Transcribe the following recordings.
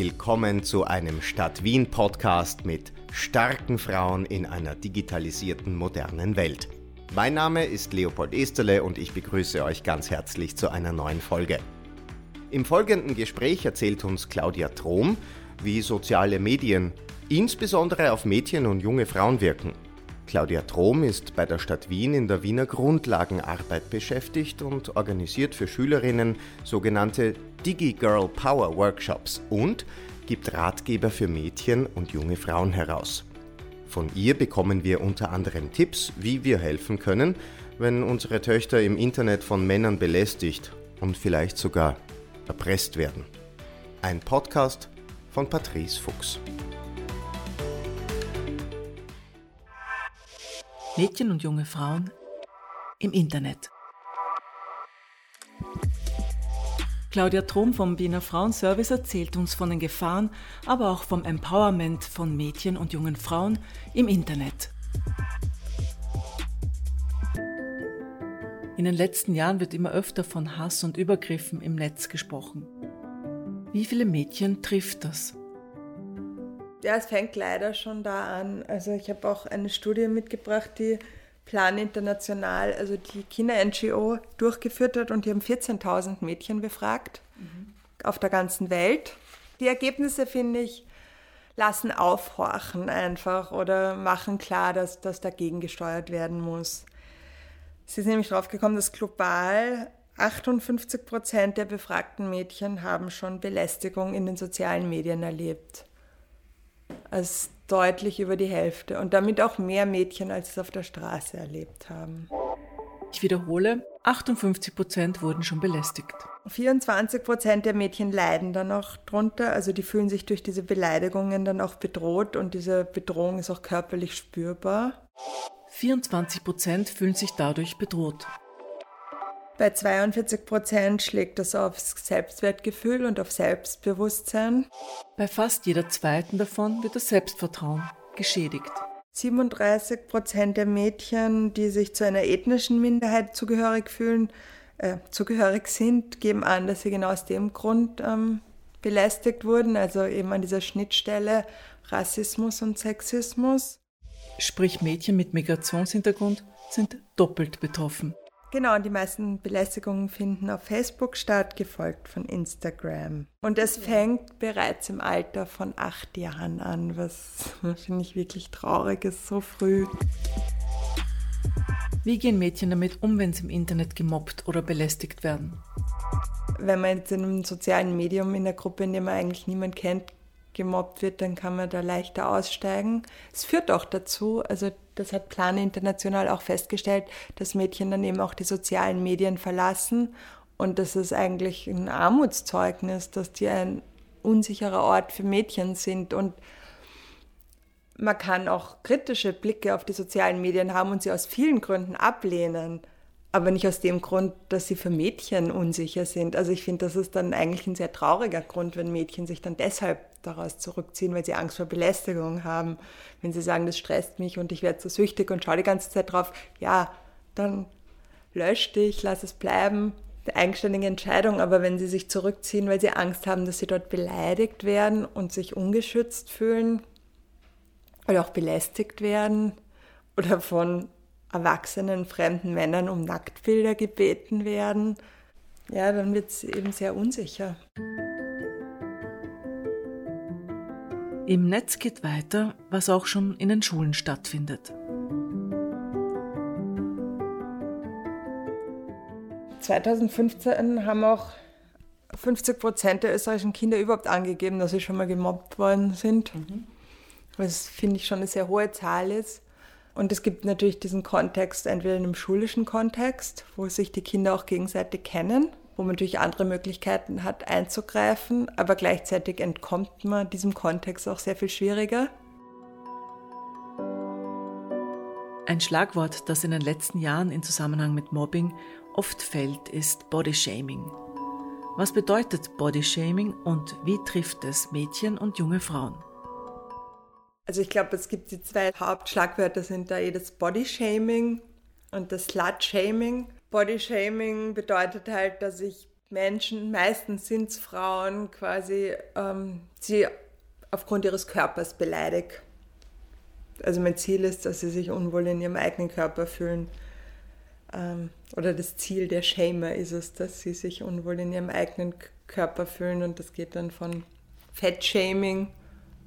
Willkommen zu einem Stadt Wien Podcast mit starken Frauen in einer digitalisierten modernen Welt. Mein Name ist Leopold Esterle und ich begrüße euch ganz herzlich zu einer neuen Folge. Im folgenden Gespräch erzählt uns Claudia Trom, wie soziale Medien insbesondere auf Mädchen und junge Frauen wirken. Claudia Trom ist bei der Stadt Wien in der Wiener Grundlagenarbeit beschäftigt und organisiert für Schülerinnen sogenannte DigiGirl Power Workshops und gibt Ratgeber für Mädchen und junge Frauen heraus. Von ihr bekommen wir unter anderem Tipps, wie wir helfen können, wenn unsere Töchter im Internet von Männern belästigt und vielleicht sogar erpresst werden. Ein Podcast von Patrice Fuchs. Mädchen und junge Frauen im Internet. Claudia Trom vom Wiener Frauenservice erzählt uns von den Gefahren, aber auch vom Empowerment von Mädchen und jungen Frauen im Internet. In den letzten Jahren wird immer öfter von Hass und Übergriffen im Netz gesprochen. Wie viele Mädchen trifft das? Ja, es fängt leider schon da an. Also ich habe auch eine Studie mitgebracht, die Plan International, also die Kinder-NGO, durchgeführt hat und die haben 14.000 Mädchen befragt mhm. auf der ganzen Welt. Die Ergebnisse, finde ich, lassen aufhorchen einfach oder machen klar, dass das dagegen gesteuert werden muss. Sie sind nämlich drauf gekommen, dass global 58 Prozent der befragten Mädchen haben schon Belästigung in den sozialen Medien erlebt als deutlich über die Hälfte und damit auch mehr Mädchen, als es auf der Straße erlebt haben. Ich wiederhole, 58 Prozent wurden schon belästigt. 24 Prozent der Mädchen leiden dann auch drunter, also die fühlen sich durch diese Beleidigungen dann auch bedroht und diese Bedrohung ist auch körperlich spürbar. 24 Prozent fühlen sich dadurch bedroht. Bei 42 Prozent schlägt das aufs Selbstwertgefühl und auf Selbstbewusstsein. Bei fast jeder zweiten davon wird das Selbstvertrauen geschädigt. 37 Prozent der Mädchen, die sich zu einer ethnischen Minderheit zugehörig fühlen, äh, zugehörig sind, geben an, dass sie genau aus dem Grund ähm, belästigt wurden, also eben an dieser Schnittstelle Rassismus und Sexismus. Sprich, Mädchen mit Migrationshintergrund sind doppelt betroffen. Genau, und die meisten Belästigungen finden auf Facebook statt, gefolgt von Instagram. Und es fängt bereits im Alter von acht Jahren an, was finde ich wirklich traurig ist, so früh. Wie gehen Mädchen damit um, wenn sie im Internet gemobbt oder belästigt werden? Wenn man jetzt in einem sozialen Medium in der Gruppe, in der man eigentlich niemand kennt, gemobbt wird, dann kann man da leichter aussteigen. Es führt auch dazu, also das hat Plan International auch festgestellt, dass Mädchen dann eben auch die sozialen Medien verlassen und das ist eigentlich ein Armutszeugnis, dass die ein unsicherer Ort für Mädchen sind und man kann auch kritische Blicke auf die sozialen Medien haben und sie aus vielen Gründen ablehnen, aber nicht aus dem Grund, dass sie für Mädchen unsicher sind. Also ich finde, das ist dann eigentlich ein sehr trauriger Grund, wenn Mädchen sich dann deshalb daraus zurückziehen, weil sie Angst vor Belästigung haben. Wenn sie sagen, das stresst mich und ich werde so süchtig und schaue die ganze Zeit drauf, ja, dann lösch dich, lass es bleiben. Eine eigenständige Entscheidung, aber wenn sie sich zurückziehen, weil sie Angst haben, dass sie dort beleidigt werden und sich ungeschützt fühlen oder auch belästigt werden oder von erwachsenen fremden Männern um Nacktbilder gebeten werden, ja, dann wird es eben sehr unsicher. Im Netz geht weiter, was auch schon in den Schulen stattfindet. ...2015 haben auch 50 Prozent der österreichischen Kinder überhaupt angegeben, dass sie schon mal gemobbt worden sind. Mhm. Was finde ich schon eine sehr hohe Zahl ist. Und es gibt natürlich diesen Kontext, entweder in einem schulischen Kontext, wo sich die Kinder auch gegenseitig kennen wo man natürlich andere Möglichkeiten hat einzugreifen, aber gleichzeitig entkommt man diesem Kontext auch sehr viel schwieriger. Ein Schlagwort, das in den letzten Jahren in Zusammenhang mit Mobbing oft fällt, ist Bodyshaming. Was bedeutet Bodyshaming und wie trifft es Mädchen und junge Frauen? Also ich glaube, es gibt die zwei Hauptschlagwörter sind da eh das Bodyshaming und das Slutshaming. Bodyshaming bedeutet halt, dass ich Menschen, meistens sind es Frauen, quasi ähm, sie aufgrund ihres Körpers beleidigt. Also mein Ziel ist, dass sie sich unwohl in ihrem eigenen Körper fühlen. Ähm, oder das Ziel der Shamer ist es, dass sie sich unwohl in ihrem eigenen Körper fühlen. Und das geht dann von Fettshaming,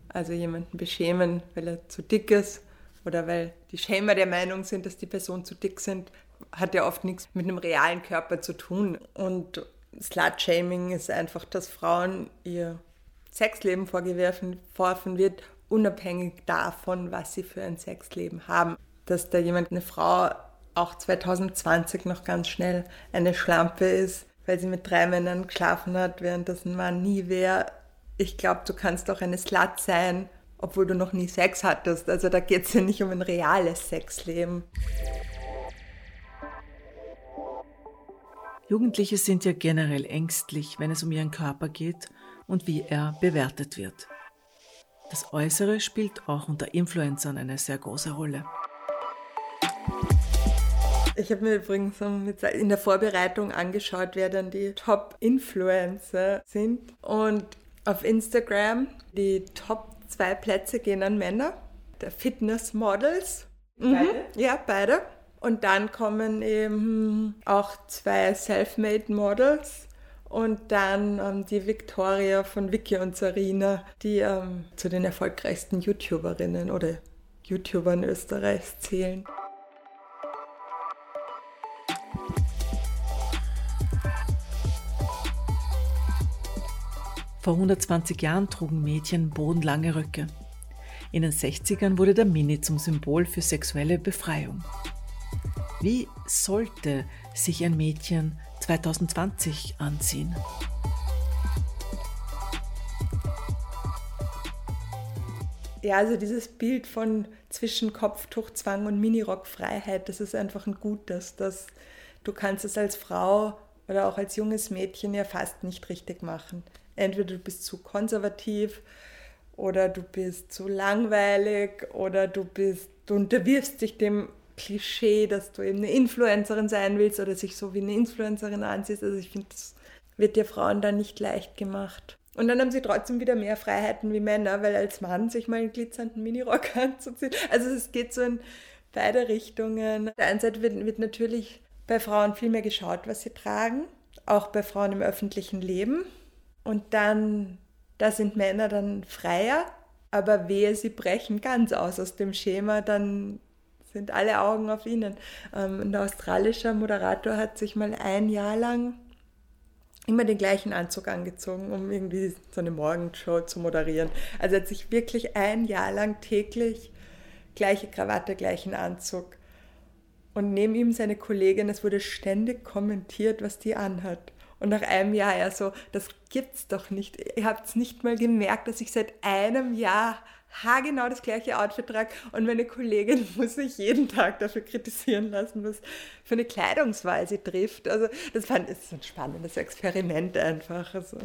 also jemanden beschämen, weil er zu dick ist oder weil die Shamer der Meinung sind, dass die Person zu dick sind, hat ja oft nichts mit einem realen Körper zu tun. Und Slut-Shaming ist einfach, dass Frauen ihr Sexleben vorgeworfen wird, unabhängig davon, was sie für ein Sexleben haben. Dass da jemand, eine Frau, auch 2020 noch ganz schnell eine Schlampe ist, weil sie mit drei Männern geschlafen hat, während das ein Mann nie wäre. Ich glaube, du kannst auch eine Slut sein, obwohl du noch nie Sex hattest. Also da geht es ja nicht um ein reales Sexleben. Jugendliche sind ja generell ängstlich, wenn es um ihren Körper geht und wie er bewertet wird. Das Äußere spielt auch unter Influencern eine sehr große Rolle. Ich habe mir übrigens in der Vorbereitung angeschaut, wer dann die Top-Influencer sind. Und auf Instagram, die Top zwei Plätze gehen an Männer, der Fitness-Models. Mhm. Beide? Ja, beide. Und dann kommen eben auch zwei Self-Made-Models und dann ähm, die Victoria von Vicky und Sarina, die ähm, zu den erfolgreichsten YouTuberinnen oder YouTubern Österreichs zählen. Vor 120 Jahren trugen Mädchen bodenlange Röcke. In den 60ern wurde der Mini zum Symbol für sexuelle Befreiung. Wie sollte sich ein Mädchen 2020 anziehen? Ja, also dieses Bild von zwischen Kopftuchzwang und Minirockfreiheit, das ist einfach ein gutes. Das, du kannst es als Frau oder auch als junges Mädchen ja fast nicht richtig machen. Entweder du bist zu konservativ oder du bist zu langweilig oder du bist, du unterwirfst dich dem Klischee, dass du eben eine Influencerin sein willst oder sich so wie eine Influencerin ansiehst. Also ich finde, das wird dir Frauen dann nicht leicht gemacht. Und dann haben sie trotzdem wieder mehr Freiheiten wie Männer, weil als Mann sich mal einen glitzernden Minirock anzuziehen. Also es geht so in beide Richtungen. Auf der einen Seite wird, wird natürlich bei Frauen viel mehr geschaut, was sie tragen, auch bei Frauen im öffentlichen Leben. Und dann, da sind Männer dann freier, aber wehe, sie brechen ganz aus aus dem Schema, dann sind alle Augen auf ihnen. Ähm, ein australischer Moderator hat sich mal ein Jahr lang immer den gleichen Anzug angezogen, um irgendwie so eine Morgenshow zu moderieren. Also hat sich wirklich ein Jahr lang täglich gleiche Krawatte, gleichen Anzug. Und neben ihm seine Kollegin, es wurde ständig kommentiert, was die anhat. Und nach einem Jahr er so, das gibt's doch nicht. Ihr habt es nicht mal gemerkt, dass ich seit einem Jahr haargenau das gleiche Outfit trage und meine Kollegin muss sich jeden Tag dafür kritisieren lassen, was für eine Kleidungswahl sie trifft. Also das fand ich so ein spannendes Experiment einfach. Also,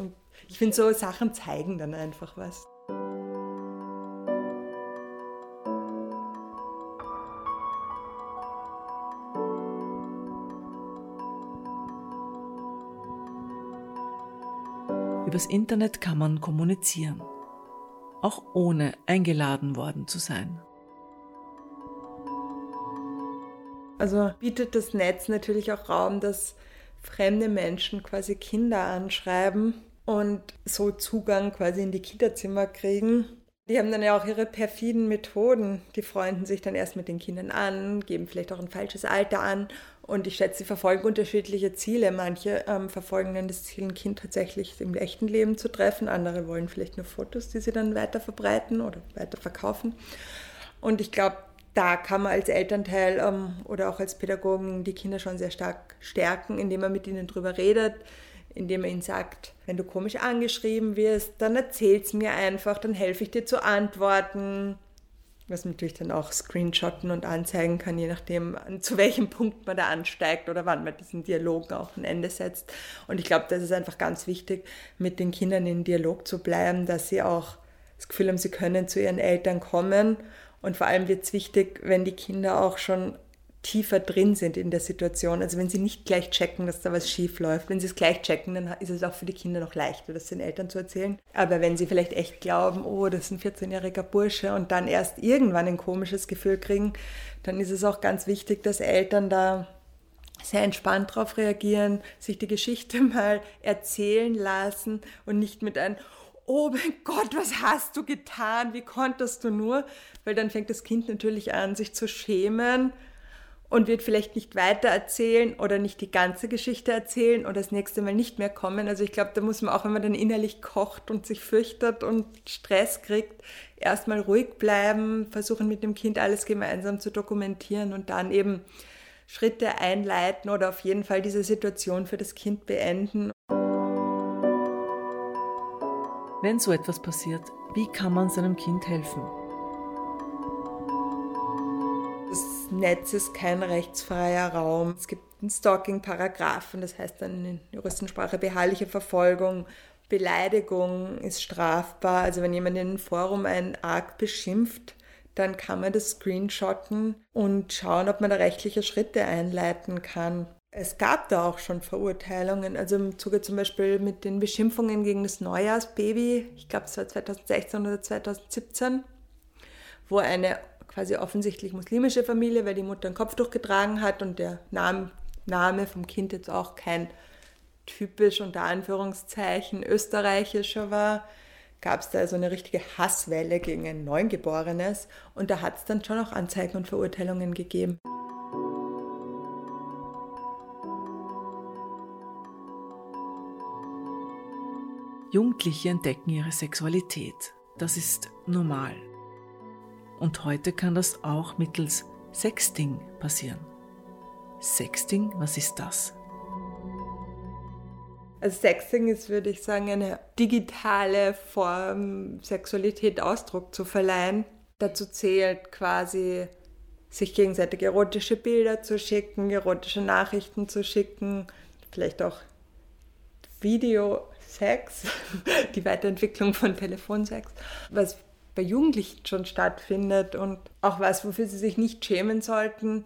ich finde, so Sachen zeigen dann einfach was. Übers Internet kann man kommunizieren auch ohne eingeladen worden zu sein. Also bietet das Netz natürlich auch Raum, dass fremde Menschen quasi Kinder anschreiben und so Zugang quasi in die Kinderzimmer kriegen. Die haben dann ja auch ihre perfiden Methoden. Die freunden sich dann erst mit den Kindern an, geben vielleicht auch ein falsches Alter an und ich schätze, sie verfolgen unterschiedliche Ziele. Manche ähm, verfolgen dann das Ziel, ein Kind tatsächlich im echten Leben zu treffen. Andere wollen vielleicht nur Fotos, die sie dann weiter verbreiten oder weiter verkaufen. Und ich glaube, da kann man als Elternteil ähm, oder auch als Pädagogen die Kinder schon sehr stark stärken, indem man mit ihnen drüber redet, indem man ihnen sagt, wenn du komisch angeschrieben wirst, dann erzähl's mir einfach, dann helfe ich dir zu antworten was man natürlich dann auch screenshotten und anzeigen kann, je nachdem, zu welchem Punkt man da ansteigt oder wann man diesen Dialog auch ein Ende setzt. Und ich glaube, das ist einfach ganz wichtig, mit den Kindern in Dialog zu bleiben, dass sie auch das Gefühl haben, sie können zu ihren Eltern kommen. Und vor allem wird es wichtig, wenn die Kinder auch schon tiefer drin sind in der Situation. Also wenn sie nicht gleich checken, dass da was schief läuft, wenn sie es gleich checken, dann ist es auch für die Kinder noch leichter, das den Eltern zu erzählen. Aber wenn sie vielleicht echt glauben, oh, das ist ein 14-jähriger Bursche und dann erst irgendwann ein komisches Gefühl kriegen, dann ist es auch ganz wichtig, dass Eltern da sehr entspannt darauf reagieren, sich die Geschichte mal erzählen lassen und nicht mit einem, oh mein Gott, was hast du getan? Wie konntest du nur? Weil dann fängt das Kind natürlich an, sich zu schämen und wird vielleicht nicht weiter erzählen oder nicht die ganze Geschichte erzählen oder das nächste Mal nicht mehr kommen. Also ich glaube, da muss man auch, wenn man dann innerlich kocht und sich fürchtet und Stress kriegt, erstmal ruhig bleiben, versuchen mit dem Kind alles gemeinsam zu dokumentieren und dann eben Schritte einleiten oder auf jeden Fall diese Situation für das Kind beenden. Wenn so etwas passiert, wie kann man seinem Kind helfen? Netz ist kein rechtsfreier Raum. Es gibt einen Stalking-Paragraphen, das heißt dann in Juristensprache beharrliche Verfolgung. Beleidigung ist strafbar. Also wenn jemand in einem Forum einen arg beschimpft, dann kann man das screenshotten und schauen, ob man da rechtliche Schritte einleiten kann. Es gab da auch schon Verurteilungen, also im Zuge zum Beispiel mit den Beschimpfungen gegen das Neujahrsbaby, ich glaube es war 2016 oder 2017, wo eine quasi offensichtlich muslimische Familie, weil die Mutter ein Kopftuch getragen hat und der Name, Name vom Kind jetzt auch kein typisch unter Anführungszeichen österreichischer war, gab es da so eine richtige Hasswelle gegen ein Neugeborenes und da hat es dann schon auch Anzeigen und Verurteilungen gegeben. Jugendliche entdecken ihre Sexualität. Das ist normal. Und heute kann das auch mittels Sexting passieren. Sexting, was ist das? Also Sexting ist, würde ich sagen, eine digitale Form, Sexualität Ausdruck zu verleihen. Dazu zählt quasi, sich gegenseitig erotische Bilder zu schicken, erotische Nachrichten zu schicken, vielleicht auch Videosex, die Weiterentwicklung von Telefonsex. Was bei Jugendlichen schon stattfindet und auch was, wofür sie sich nicht schämen sollten.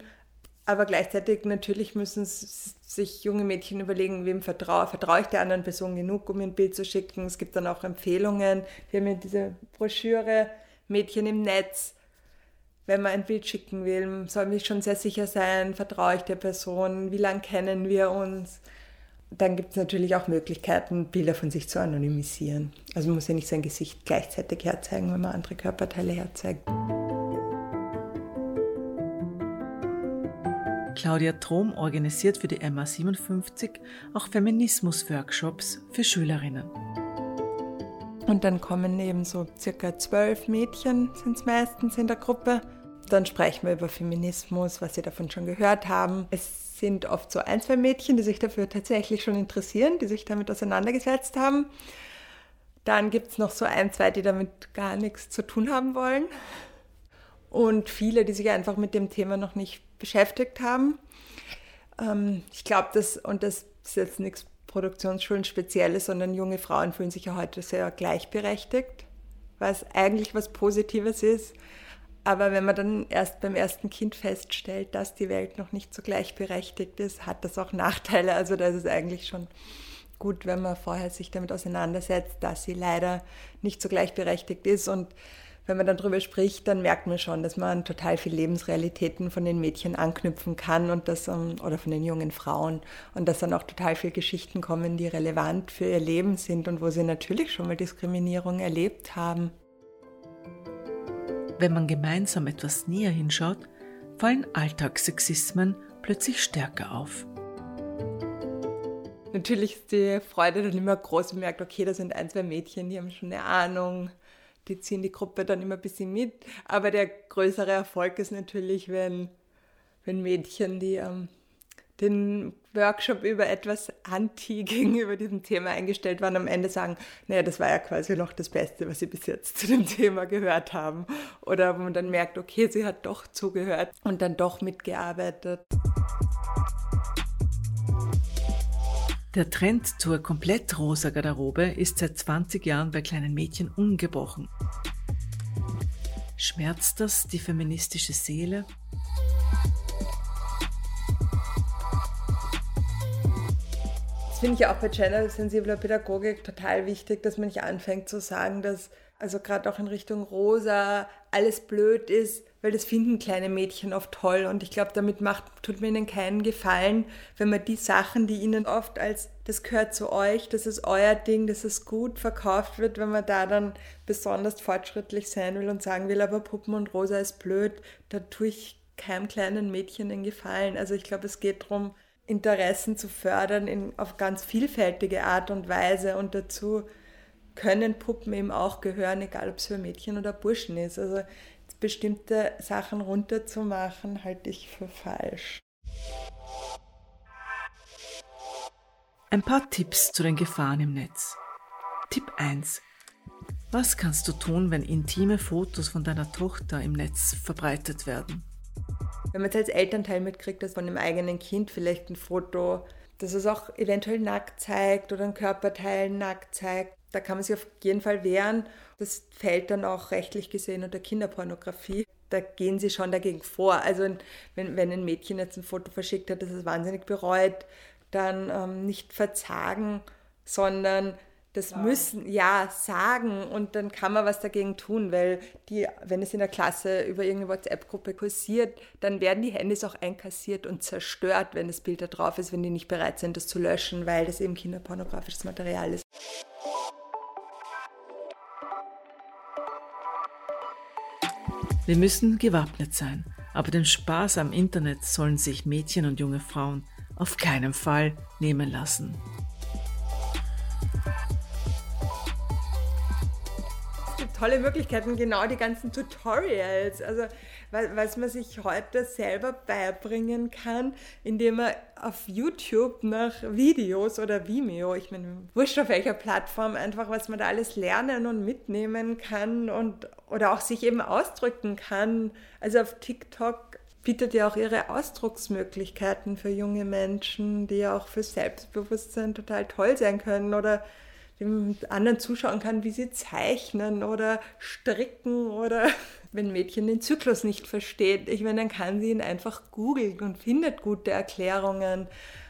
Aber gleichzeitig natürlich müssen sich junge Mädchen überlegen, wem vertraue, vertraue ich der anderen Person genug, um ein Bild zu schicken. Es gibt dann auch Empfehlungen. Wir haben ja diese Broschüre Mädchen im Netz. Wenn man ein Bild schicken will, soll mich schon sehr sicher sein, vertraue ich der Person, wie lange kennen wir uns dann gibt es natürlich auch Möglichkeiten, Bilder von sich zu anonymisieren. Also man muss ja nicht sein Gesicht gleichzeitig herzeigen, wenn man andere Körperteile herzeigt. Claudia Trom organisiert für die MA57 auch Feminismus-Workshops für Schülerinnen. Und dann kommen eben so circa zwölf Mädchen, sind es meistens in der Gruppe. Dann sprechen wir über Feminismus, was sie davon schon gehört haben. Es sind oft so ein, zwei Mädchen, die sich dafür tatsächlich schon interessieren, die sich damit auseinandergesetzt haben. Dann gibt es noch so ein, zwei, die damit gar nichts zu tun haben wollen. Und viele, die sich einfach mit dem Thema noch nicht beschäftigt haben. Ähm, ich glaube, das, und das ist jetzt nichts Produktionsschulen Spezielles, sondern junge Frauen fühlen sich ja heute sehr gleichberechtigt, was eigentlich was Positives ist. Aber wenn man dann erst beim ersten Kind feststellt, dass die Welt noch nicht so gleichberechtigt ist, hat das auch Nachteile. Also da ist es eigentlich schon gut, wenn man vorher sich damit auseinandersetzt, dass sie leider nicht so gleichberechtigt ist. Und wenn man dann darüber spricht, dann merkt man schon, dass man total viel Lebensrealitäten von den Mädchen anknüpfen kann und das, ähm, oder von den jungen Frauen und dass dann auch total viele Geschichten kommen, die relevant für ihr Leben sind und wo sie natürlich schon mal Diskriminierung erlebt haben. Wenn man gemeinsam etwas näher hinschaut, fallen Alltagssexismen plötzlich stärker auf. Natürlich ist die Freude dann immer groß und merkt, okay, da sind ein, zwei Mädchen, die haben schon eine Ahnung, die ziehen die Gruppe dann immer ein bisschen mit. Aber der größere Erfolg ist natürlich, wenn, wenn Mädchen, die ähm, den Workshop über etwas anti gegenüber diesem Thema eingestellt waren, am Ende sagen, naja, das war ja quasi noch das Beste, was sie bis jetzt zu dem Thema gehört haben. Oder wo man dann merkt, okay, sie hat doch zugehört und dann doch mitgearbeitet. Der Trend zur komplett rosa Garderobe ist seit 20 Jahren bei kleinen Mädchen ungebrochen. Schmerzt das die feministische Seele? Finde ich auch bei gendersensibler Pädagogik total wichtig, dass man nicht anfängt zu sagen, dass also gerade auch in Richtung rosa alles blöd ist, weil das finden kleine Mädchen oft toll und ich glaube, damit macht, tut mir ihnen keinen Gefallen, wenn man die Sachen, die ihnen oft als das gehört zu euch, das ist euer Ding, das ist gut verkauft wird, wenn man da dann besonders fortschrittlich sein will und sagen will, aber Puppen und rosa ist blöd, da tue ich keinem kleinen Mädchen den Gefallen. Also ich glaube, es geht darum, Interessen zu fördern in, auf ganz vielfältige Art und Weise und dazu können Puppen eben auch gehören, egal ob es für Mädchen oder Burschen ist. Also bestimmte Sachen runterzumachen, halte ich für falsch. Ein paar Tipps zu den Gefahren im Netz. Tipp 1. Was kannst du tun, wenn intime Fotos von deiner Tochter im Netz verbreitet werden? Wenn man jetzt als Elternteil mitkriegt, dass von dem eigenen Kind vielleicht ein Foto, das es auch eventuell nackt zeigt oder ein Körperteil nackt zeigt, da kann man sich auf jeden Fall wehren. Das fällt dann auch rechtlich gesehen unter Kinderpornografie. Da gehen sie schon dagegen vor. Also wenn, wenn ein Mädchen jetzt ein Foto verschickt hat, das es wahnsinnig bereut, dann ähm, nicht verzagen, sondern das sagen. müssen, ja, sagen und dann kann man was dagegen tun, weil die, wenn es in der Klasse über irgendeine WhatsApp-Gruppe kursiert, dann werden die Handys auch einkassiert und zerstört, wenn das Bild da drauf ist, wenn die nicht bereit sind, das zu löschen, weil das eben kinderpornografisches Material ist. Wir müssen gewappnet sein, aber den Spaß am Internet sollen sich Mädchen und junge Frauen auf keinen Fall nehmen lassen. Tolle Möglichkeiten, genau die ganzen Tutorials. Also was man sich heute selber beibringen kann, indem man auf YouTube nach Videos oder Vimeo, ich meine, wurscht auf welcher Plattform, einfach was man da alles lernen und mitnehmen kann und oder auch sich eben ausdrücken kann. Also auf TikTok bietet ja auch ihre Ausdrucksmöglichkeiten für junge Menschen, die ja auch für Selbstbewusstsein total toll sein können oder anderen zuschauen kann, wie sie zeichnen oder stricken oder wenn ein Mädchen den Zyklus nicht versteht, ich meine, dann kann sie ihn einfach googeln und findet gute Erklärungen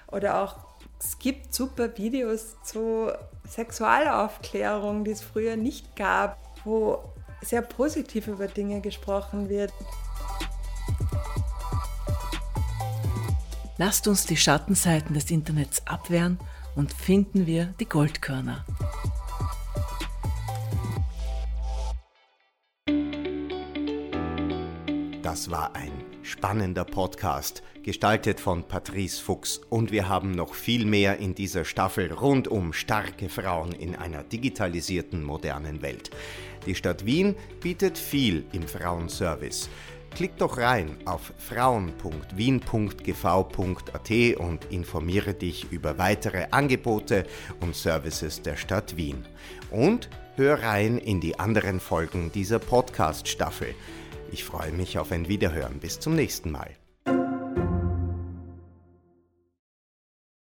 oder auch es gibt super Videos zu Sexualaufklärung, die es früher nicht gab, wo sehr positiv über Dinge gesprochen wird. Lasst uns die Schattenseiten des Internets abwehren und finden wir die Goldkörner. Das war ein spannender Podcast, gestaltet von Patrice Fuchs. Und wir haben noch viel mehr in dieser Staffel rund um starke Frauen in einer digitalisierten modernen Welt. Die Stadt Wien bietet viel im Frauenservice. Klick doch rein auf frauen.wien.gv.at und informiere dich über weitere Angebote und Services der Stadt Wien. Und hör rein in die anderen Folgen dieser Podcast-Staffel. Ich freue mich auf ein Wiederhören. Bis zum nächsten Mal.